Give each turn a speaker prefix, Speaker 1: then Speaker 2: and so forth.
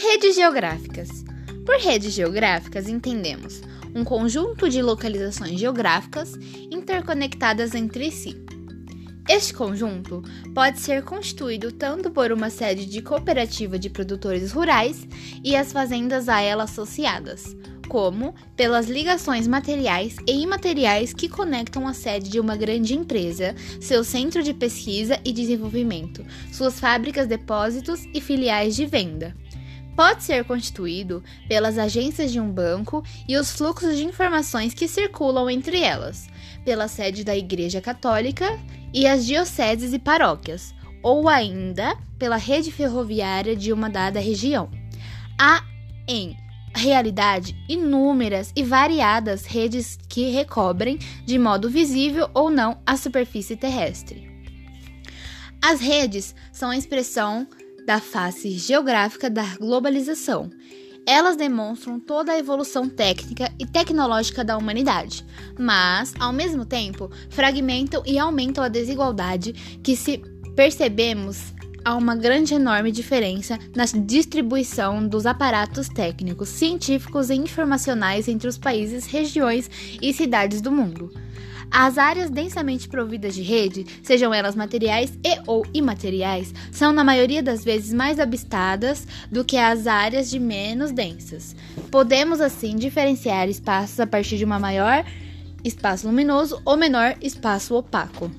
Speaker 1: Redes geográficas. Por redes geográficas entendemos um conjunto de localizações geográficas interconectadas entre si. Este conjunto pode ser constituído tanto por uma sede de cooperativa de produtores rurais e as fazendas a ela associadas, como pelas ligações materiais e imateriais que conectam a sede de uma grande empresa, seu centro de pesquisa e desenvolvimento, suas fábricas, depósitos e filiais de venda pode ser constituído pelas agências de um banco e os fluxos de informações que circulam entre elas, pela sede da Igreja Católica e as dioceses e paróquias, ou ainda pela rede ferroviária de uma dada região. Há, em realidade, inúmeras e variadas redes que recobrem, de modo visível ou não, a superfície terrestre. As redes são a expressão da face geográfica da globalização. Elas demonstram toda a evolução técnica e tecnológica da humanidade, mas, ao mesmo tempo, fragmentam e aumentam a desigualdade que se percebemos há uma grande enorme diferença na distribuição dos aparatos técnicos, científicos e informacionais entre os países, regiões e cidades do mundo. As áreas densamente providas de rede, sejam elas materiais e ou imateriais, são na maioria das vezes mais abistadas do que as áreas de menos densas. Podemos assim diferenciar espaços a partir de uma maior espaço luminoso ou menor espaço opaco.